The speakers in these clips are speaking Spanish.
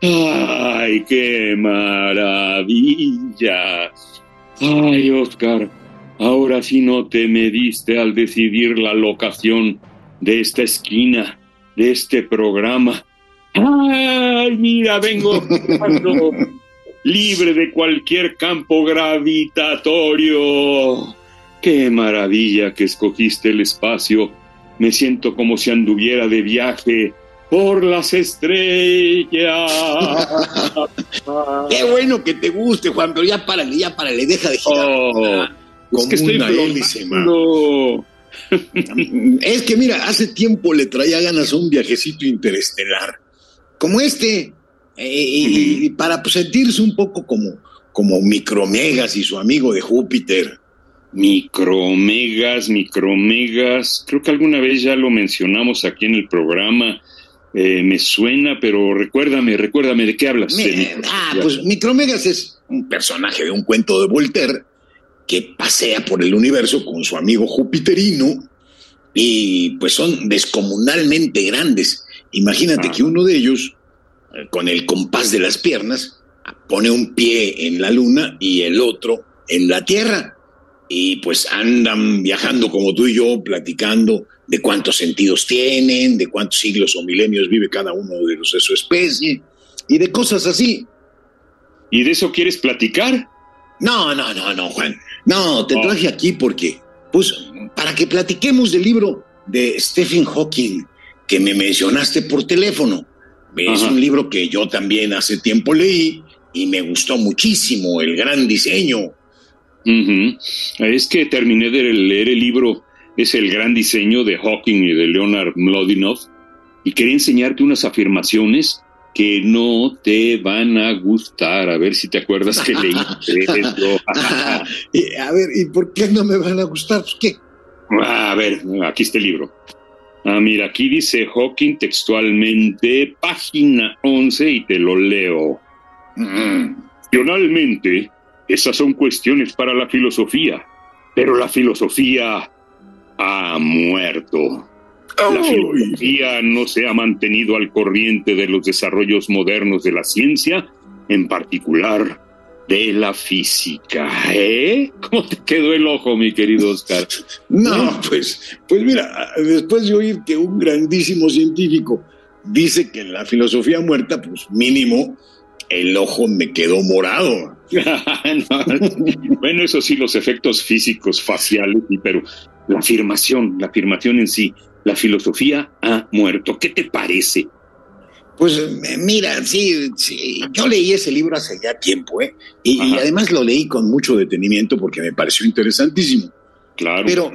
¡Ay, qué maravilla! Ay, Oscar, ahora sí no te mediste al decidir la locación de esta esquina, de este programa. ¡Ay, mira, vengo libre de cualquier campo gravitatorio! ¡Qué maravilla que escogiste el espacio! Me siento como si anduviera de viaje por las estrellas. Qué bueno que te guste, Juan, pero ya párale, ya párale, deja de girar. Oh, es que estoy hélice. Es que mira, hace tiempo le traía ganas a un viajecito interestelar, como este, eh, y, para sentirse un poco como, como Micromegas y su amigo de Júpiter. Micromegas, micromegas. Creo que alguna vez ya lo mencionamos aquí en el programa. Eh, me suena, pero recuérdame, recuérdame de qué hablas. De ah, pues Micromegas es un personaje de un cuento de Voltaire que pasea por el universo con su amigo jupiterino y pues son descomunalmente grandes. Imagínate Ah. que uno de ellos, eh, con el compás de las piernas, pone un pie en la luna y el otro en la tierra. Y pues andan viajando como tú y yo, platicando de cuántos sentidos tienen, de cuántos siglos o milenios vive cada uno de los de su especie y de cosas así. ¿Y de eso quieres platicar? No, no, no, no, Juan. No, te Oh. traje aquí porque, pues, para que platiquemos del libro de Stephen Hawking que me mencionaste por teléfono. Es Ajá. un libro que yo también hace tiempo leí y me gustó muchísimo el gran diseño. Es que terminé de leer el libro, es el gran diseño de Hawking y de Leonard Mlodinov, y quería enseñarte unas afirmaciones que no te van a gustar. A ver si te acuerdas que leí esto. A ver, ¿y por qué no me van a gustar? Pues, ¿Qué? A ver, aquí está el libro. Ah, mira, aquí dice Hawking textualmente, página 11, y te lo leo. Mm. Racionalmente, esas son cuestiones para la filosofía, pero la filosofía ha muerto. La filosofía no se ha mantenido al corriente de los desarrollos modernos de la ciencia, en particular de la física. ¿Eh? ¿Cómo te quedó el ojo, mi querido Oscar? No, pues, pues mira, después de oír que un grandísimo científico dice que la filosofía muerta, pues mínimo, el ojo me quedó morado. No, bueno, eso sí, los efectos físicos, faciales, pero la afirmación, la afirmación en sí, la filosofía ha muerto. ¿Qué te parece? Pues mira, sí, sí, yo leí ese libro hace ya tiempo, ¿eh? Y, además lo leí con mucho detenimiento porque me pareció interesantísimo. Claro. Pero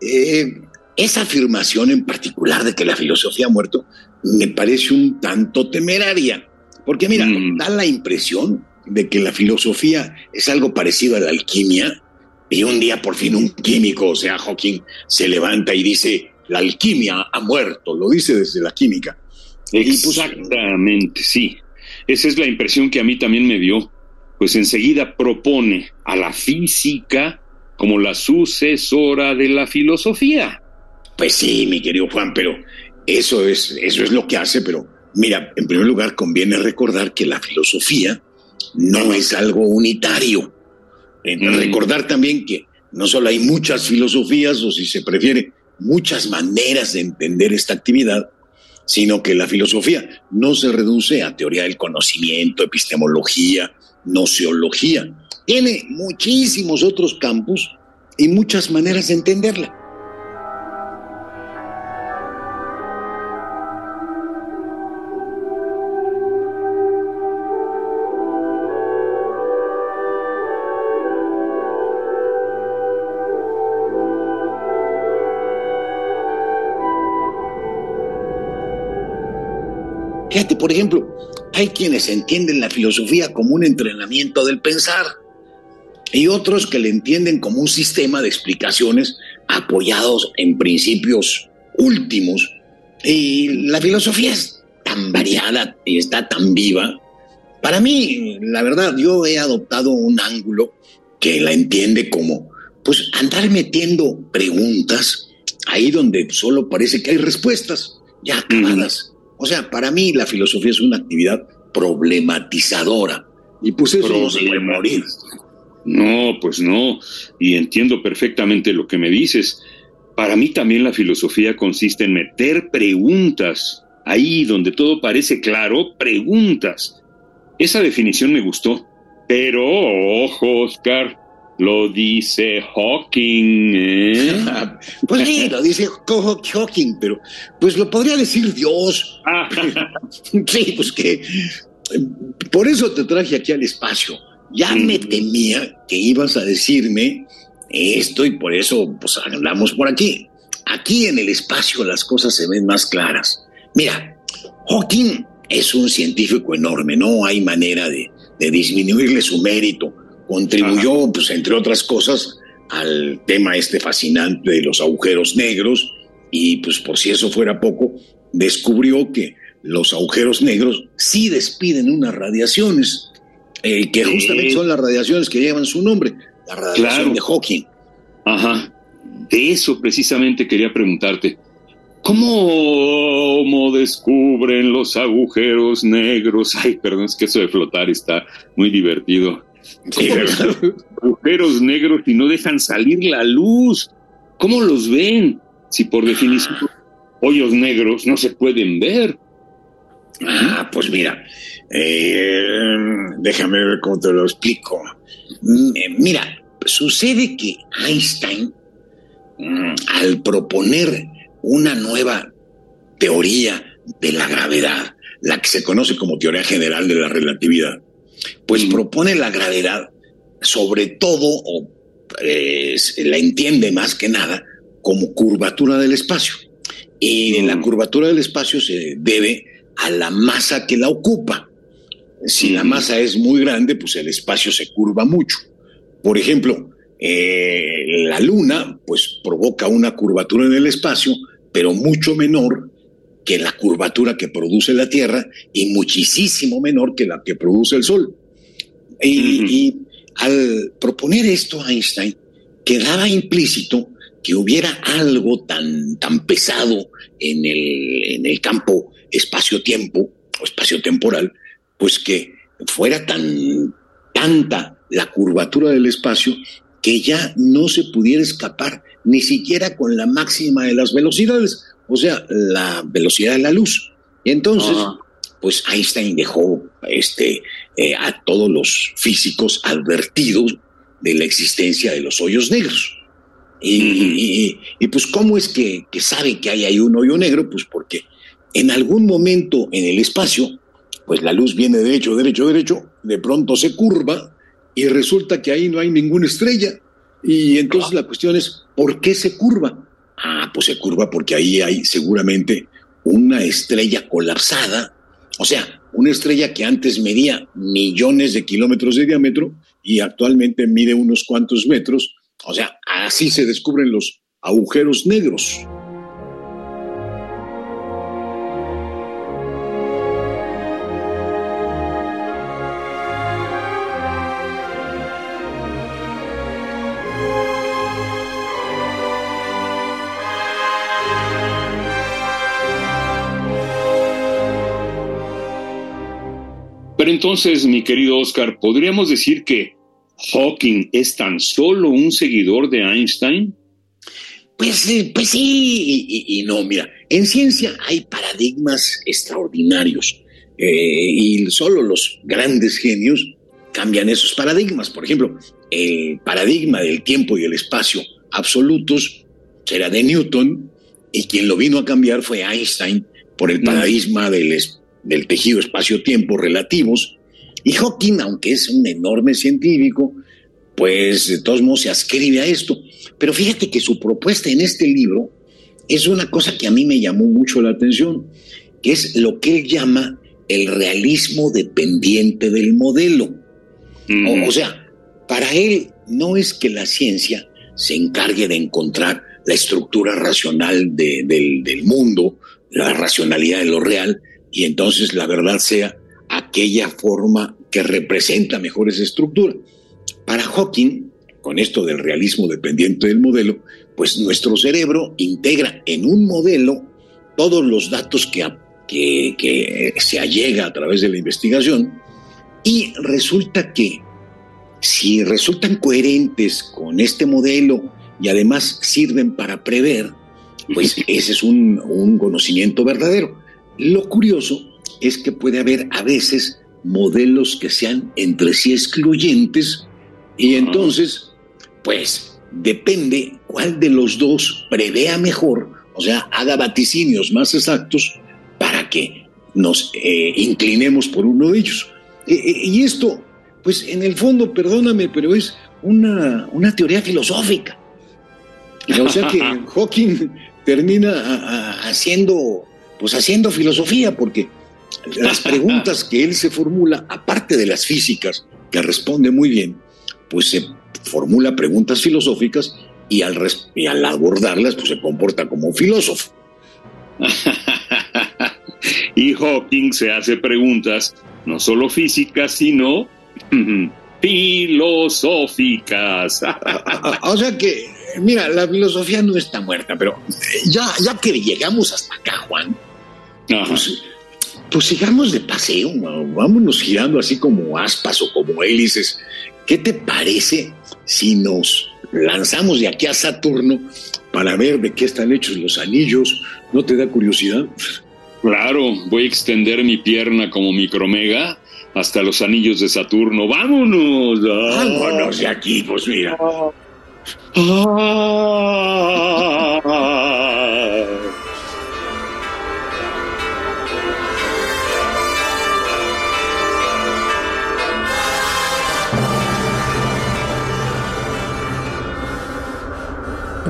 eh, esa afirmación en particular de que la filosofía ha muerto me parece un tanto temeraria. Porque mira, Mm. da la impresión de que la filosofía es algo parecido a la alquimia y un día por fin un químico, o sea, Hawking, se levanta y dice, la alquimia ha muerto, lo dice desde la química. Pues, Exactamente, sí. Esa es la impresión que a mí también me dio. Pues enseguida propone a la física como la sucesora de la filosofía. Pues sí, mi querido Juan, pero eso es, eso es lo que hace, pero mira, en primer lugar conviene recordar que la filosofía no es algo unitario. Mm. Recordar también que no solo hay muchas filosofías, o si se prefiere, muchas maneras de entender esta actividad, sino que la filosofía no se reduce a teoría del conocimiento, epistemología, nociología. Tiene muchísimos otros campos y muchas maneras de entenderla. Por ejemplo, hay quienes entienden la filosofía como un entrenamiento del pensar y otros que le entienden como un sistema de explicaciones apoyados en principios últimos. Y la filosofía es tan variada y está tan viva. Para mí, la verdad, yo he adoptado un ángulo que la entiende como, pues, andar metiendo preguntas ahí donde solo parece que hay respuestas ya acabadas. O sea, para mí la filosofía es una actividad problematizadora. Y pues eso no se puede morir. No, pues no. Y entiendo perfectamente lo que me dices. Para mí también la filosofía consiste en meter preguntas. Ahí donde todo parece claro, preguntas. Esa definición me gustó. Pero, ojo, Oscar, lo dice Hawking, ¿eh? pues sí, lo dice Hawking, pero pues lo podría decir Dios. sí, pues que por eso te traje aquí al espacio. Ya me temía que ibas a decirme esto y por eso pues hablamos por aquí. Aquí en el espacio las cosas se ven más claras. Mira, Hawking es un científico enorme, no hay manera de, de disminuirle su mérito contribuyó, pues entre otras cosas, al tema este fascinante de los agujeros negros y pues por si eso fuera poco, descubrió que los agujeros negros sí despiden unas radiaciones, eh, que justamente son las radiaciones que llevan su nombre, la radiación de Hawking. Ajá, de eso precisamente quería preguntarte. ¿Cómo descubren los agujeros negros? Ay, perdón, es que eso de flotar está muy divertido. agujeros negros y no dejan salir la luz. ¿Cómo los ven? Si por definición hoyos negros no se pueden ver. Ah, pues mira, eh, déjame ver cómo te lo explico. Mm, eh, mira, sucede que Einstein, mm, al proponer una nueva teoría de la gravedad, la que se conoce como teoría general de la relatividad, pues propone la gravedad, sobre todo, o la entiende más que nada, como curvatura del espacio. Y en la mm. curvatura del espacio se debe a la masa que la ocupa. Si la masa es muy grande, pues el espacio se curva mucho. Por ejemplo, eh, la Luna, pues provoca una curvatura en el espacio, pero mucho menor que la curvatura que produce la Tierra y muchísimo menor que la que produce el Sol. Y, al proponer esto Einstein, quedaba implícito que hubiera algo tan, tan pesado en el, en el campo espacio-tiempo o espacio-temporal, pues que fuera tan tanta la curvatura del espacio que ya no se pudiera escapar ni siquiera con la máxima de las velocidades o sea, la velocidad de la luz. Y entonces, pues Einstein dejó este, eh, a todos los físicos advertidos de la existencia de los hoyos negros. Y, pues, ¿cómo es que, que sabe que hay ahí un hoyo negro? Pues porque en algún momento en el espacio, pues la luz viene derecho, derecho, derecho, de pronto se curva y resulta que ahí no hay ninguna estrella. Y entonces la cuestión es, ¿por qué se curva? Ah, pues se curva porque ahí hay seguramente una estrella colapsada, o sea, una estrella que antes medía millones de kilómetros de diámetro y actualmente mide unos cuantos metros, o sea, así se descubren los agujeros negros. Pero entonces, mi querido Oscar, ¿podríamos decir que Hawking es tan solo un seguidor de Einstein? Pues, eh, pues sí y, no, mira, en ciencia hay paradigmas extraordinarios eh, y solo los grandes genios cambian esos paradigmas. Por ejemplo, el paradigma del tiempo y el espacio absolutos era de Newton y quien lo vino a cambiar fue Einstein por el mm. paradigma del, del tejido espacio-tiempo relativos. Y Hawking, aunque es un enorme científico, pues de todos modos se ascribe a esto. Pero fíjate que su propuesta en este libro es una cosa que a mí me llamó mucho la atención, que es lo que él llama el realismo dependiente del modelo. o, sea, para él no es que la ciencia se encargue de encontrar la estructura racional del, del mundo, la racionalidad de lo real, y entonces la verdad sea aquella forma que representa mejor esa estructura. Para Hawking, con esto del realismo dependiente del modelo, pues nuestro cerebro integra en un modelo todos los datos que, que, que se allega a través de la investigación y resulta que si resultan coherentes con este modelo y además sirven para prever, pues ese es un, un conocimiento verdadero. Lo curioso es que puede haber a veces modelos que sean entre sí excluyentes y entonces, pues depende cuál de los dos prevea mejor, o sea, haga vaticinios más exactos para que nos eh, inclinemos por uno de ellos. E, e, y esto, pues en el fondo, perdóname, pero es una, una teoría filosófica. O sea que Hawking termina haciendo, pues haciendo filosofía, porque las preguntas que él se formula, aparte de las físicas, que responde muy bien, pues se formula preguntas filosóficas y al, y al abordarlas, pues se comporta como un filósofo. y Hawking se hace preguntas no solo físicas, sino filosóficas. o sea que, mira, la filosofía no está muerta, pero ya, ya que llegamos hasta acá, Juan, pues, pues sigamos de paseo, vámonos girando así como aspas o como hélices. ¿Qué te parece si nos lanzamos de aquí a Saturno para ver de qué están hechos los anillos? ¿No te da curiosidad? Claro, voy a extender mi pierna como micromega hasta los anillos de Saturno. ¡Vámonos! Vámonos de aquí, pues mira.